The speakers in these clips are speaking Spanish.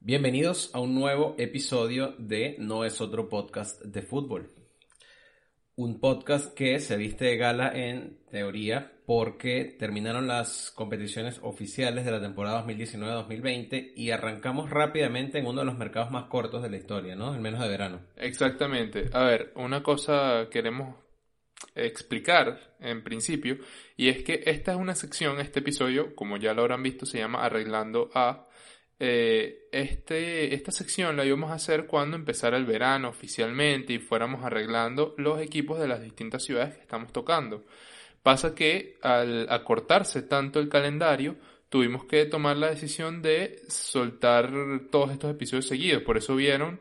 Bienvenidos a un nuevo episodio de No es otro podcast de fútbol. Un podcast que se viste de gala en teoría porque terminaron las competiciones oficiales de la temporada 2019-2020 y arrancamos rápidamente en uno de los mercados más cortos de la historia, ¿no? El menos de verano. Exactamente. A ver, una cosa queremos explicar en principio y es que esta es una sección, este episodio, como ya lo habrán visto, se llama Arreglando a eh, este, esta sección la íbamos a hacer cuando empezara el verano oficialmente y fuéramos arreglando los equipos de las distintas ciudades que estamos tocando. Pasa que al acortarse tanto el calendario, tuvimos que tomar la decisión de soltar todos estos episodios seguidos. Por eso vieron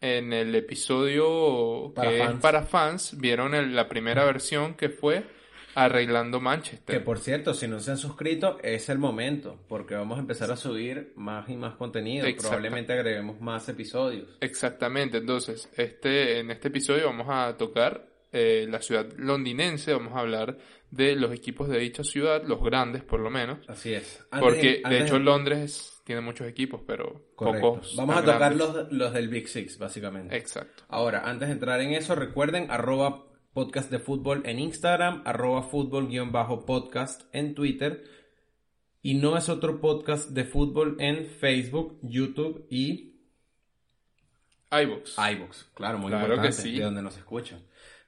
en el episodio Para que fans. es para fans, vieron el- la primera versión que fue Arreglando Manchester. Que por cierto, si no se han suscrito, es el momento, porque vamos a empezar a subir más y más contenido. Probablemente agreguemos más episodios. Exactamente, entonces, este, en este episodio vamos a tocar eh, la ciudad londinense, vamos a hablar de los equipos de dicha ciudad, los grandes por lo menos, Así es. Antes porque de hecho Londres tiene muchos equipos, pero Correcto. pocos. Vamos a tocar los, los del Big Six, básicamente. Exacto. Ahora, antes de entrar en eso, recuerden arroba podcast de fútbol en Instagram, arroba fútbol guion bajo podcast en Twitter. Y no es otro podcast de fútbol en Facebook, YouTube y iVoox. iVoox. Claro, muy Claro importante, que sí. de donde nos escuchan.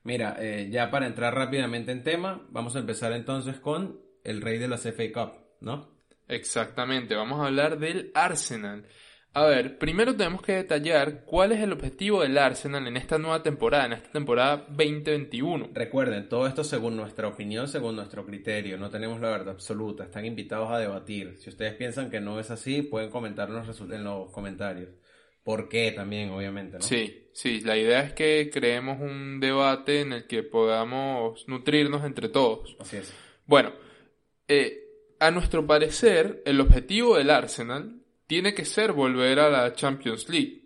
Mira, eh, ya para entrar rápidamente en tema, vamos a empezar entonces con el rey de las FA Cup, ¿no? Exactamente, vamos a hablar del Arsenal. A ver, primero tenemos que detallar cuál es el objetivo del Arsenal en esta nueva temporada, en esta temporada 2021. Recuerden, todo esto según nuestra opinión, según nuestro criterio. No tenemos la verdad absoluta. Están invitados a debatir. Si ustedes piensan que no es así, pueden comentar en los, resu- en los comentarios. ¿Por qué también, obviamente, no? Sí, sí, la idea es que creemos un debate en el que podamos nutrirnos entre todos. Así es. Bueno, eh, a nuestro parecer, el objetivo del Arsenal tiene que ser volver a la Champions League.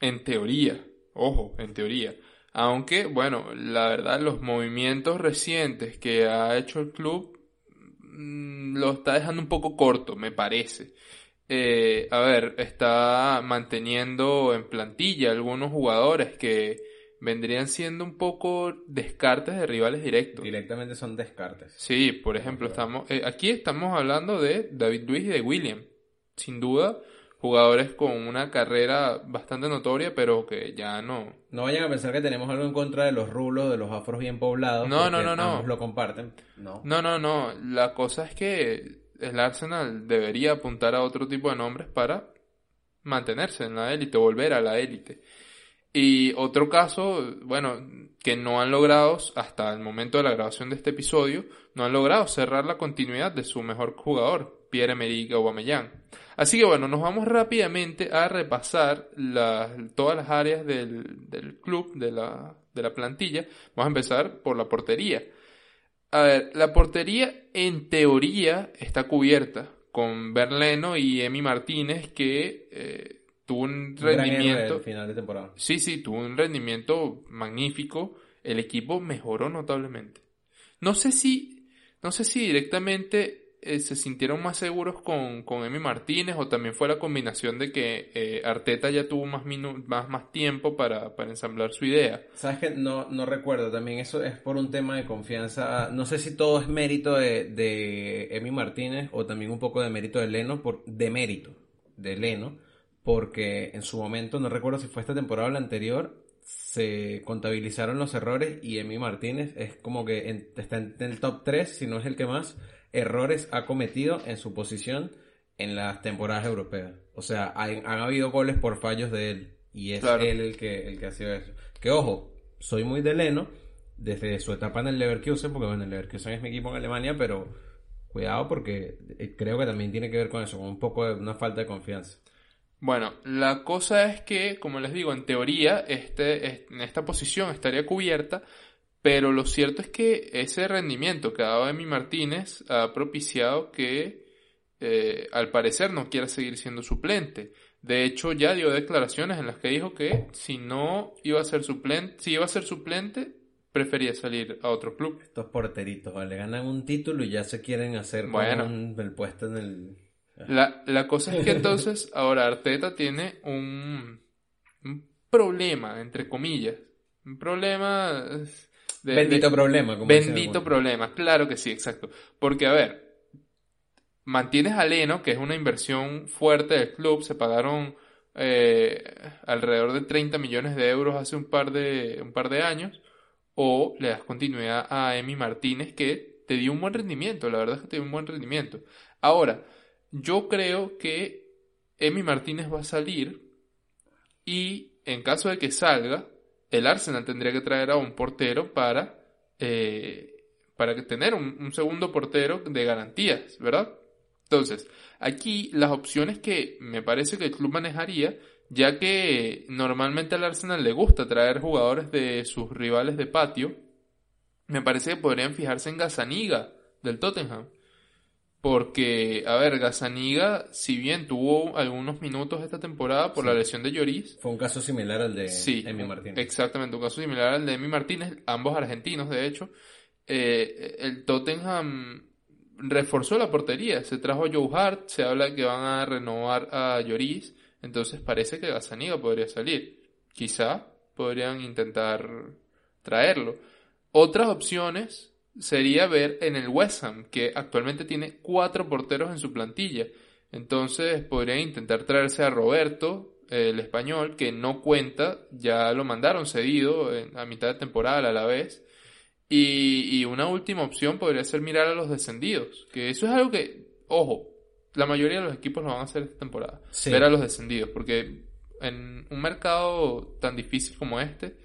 En teoría, ojo, en teoría. Aunque, bueno, la verdad, los movimientos recientes que ha hecho el club mm, lo está dejando un poco corto, me parece. Eh, a ver, está manteniendo en plantilla algunos jugadores que vendrían siendo un poco descartes de rivales directos. Directamente son descartes. Sí, por ejemplo, estamos eh, aquí estamos hablando de David Luiz y de William. Sin duda, jugadores con una carrera bastante notoria, pero que ya no. No vayan a pensar que tenemos algo en contra de los rulos, de los afros bien poblados. No, no, no, no. lo comparten. No. No, no, no. La cosa es que el Arsenal debería apuntar a otro tipo de nombres para mantenerse en la élite, volver a la élite. Y otro caso, bueno, que no han logrado, hasta el momento de la grabación de este episodio, no han logrado cerrar la continuidad de su mejor jugador, Pierre-Emerick Aubameyang. Así que bueno, nos vamos rápidamente a repasar todas las áreas del, del club, de la, de la plantilla. Vamos a empezar por la portería. A ver, la portería en teoría está cubierta con Berleno y Emi Martínez que eh, tuvo un rendimiento... al final de temporada. Sí, sí, tuvo un rendimiento magnífico. El equipo mejoró notablemente. No sé si, no sé si directamente eh, se sintieron más seguros con, con Emi Martínez o también fue la combinación de que eh, Arteta ya tuvo más, minu- más, más tiempo para, para ensamblar su idea. Sabes que no, no recuerdo, también eso es por un tema de confianza. No sé si todo es mérito de, de Emi Martínez o también un poco de mérito de Leno, por, de mérito de Leno, porque en su momento, no recuerdo si fue esta temporada o la anterior, se contabilizaron los errores y Emi Martínez es como que en- está en el top 3, si no es el que más errores ha cometido en su posición en las temporadas europeas. O sea, han, han habido goles por fallos de él. Y es Claro. él el que, el que ha sido eso. Que ojo, soy muy de Leno desde su etapa en el Leverkusen, porque bueno, el Leverkusen es mi equipo en Alemania, pero cuidado porque eh, creo que también tiene que ver con eso, con un poco de una falta de confianza. Bueno, la cosa es que, como les digo, en teoría, este, es- en esta posición estaría cubierta, pero lo cierto es que ese rendimiento que ha dado Emi Martínez ha propiciado que, eh, al parecer, no quiera seguir siendo suplente. De hecho, ya dio declaraciones en las que dijo que si no iba a ser suplente, si iba a ser suplente, prefería salir a otro club. Estos porteritos, ¿vale? Ganan un título y ya se quieren hacer Bueno. un- el puesto en el... La, la cosa es que entonces ahora Arteta tiene un, un problema, entre comillas. Un problema... de- Bendito de- problema, como Bendito problema, claro que sí, exacto. Porque, a ver, mantienes a Leno, que es una inversión fuerte del club, se pagaron eh, alrededor de 30 millones de euros hace un par de, un par de años, o le das continuidad a Emi Martínez, que te dio un buen rendimiento, la verdad es que te dio un buen rendimiento. Ahora, yo creo que Emi Martínez va a salir y en caso de que salga, el Arsenal tendría que traer a un portero para, eh, para tener un, un segundo portero de garantías, ¿verdad? Entonces, aquí las opciones que me parece que el club manejaría, ya que normalmente al Arsenal le gusta traer jugadores de sus rivales de patio, me parece que podrían fijarse en Gazaniga del Tottenham. Porque, a ver, Gazaniga, si bien tuvo algunos minutos esta temporada por Sí. la lesión de Lloris, Fue un caso similar al de Sí, Emi Martínez. exactamente, un caso similar al de Emi Martínez, ambos argentinos, de hecho. Eh, el Tottenham reforzó la portería, se trajo a Joe Hart, se habla de que van a renovar a Lloris, entonces parece que Gazzaniga podría salir. Quizá podrían intentar traerlo. Otras opciones sería ver en el West Ham, que actualmente tiene cuatro porteros en su plantilla. Entonces podrían intentar traerse a Roberto, el español, que no cuenta, ya lo mandaron cedido a mitad de temporada a la vez. Y, y una última opción podría ser mirar a los descendidos, que eso es algo que, ojo, la mayoría de los equipos lo van a hacer esta temporada, Sí. ver a los descendidos, porque en un mercado tan difícil como este,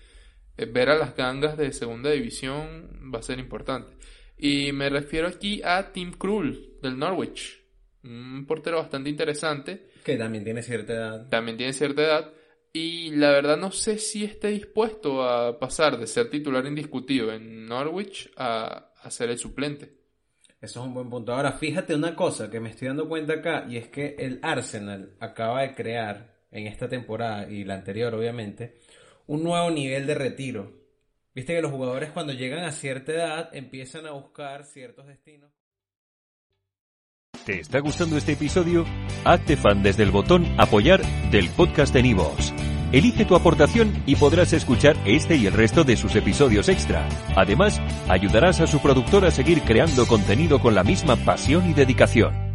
ver a las gangas de segunda división va a ser importante. Y me refiero aquí a Tim Krul del Norwich, un portero bastante interesante, Que también tiene cierta edad. también tiene cierta edad. Y la verdad no sé si esté dispuesto a pasar de ser titular indiscutido en Norwich a, a ser el suplente. Eso es un buen punto. Ahora, fíjate una cosa que me estoy dando cuenta acá, y es que el Arsenal acaba de crear en esta temporada y la anterior, obviamente, un nuevo nivel de retiro. Viste que los jugadores cuando llegan a cierta edad empiezan a buscar ciertos destinos. ¿Te está gustando este episodio? Hazte fan desde el botón Apoyar del podcast de Nivos. Elige tu aportación y podrás escuchar este y el resto de sus episodios extra. Además, ayudarás a su productor a seguir creando contenido con la misma pasión y dedicación.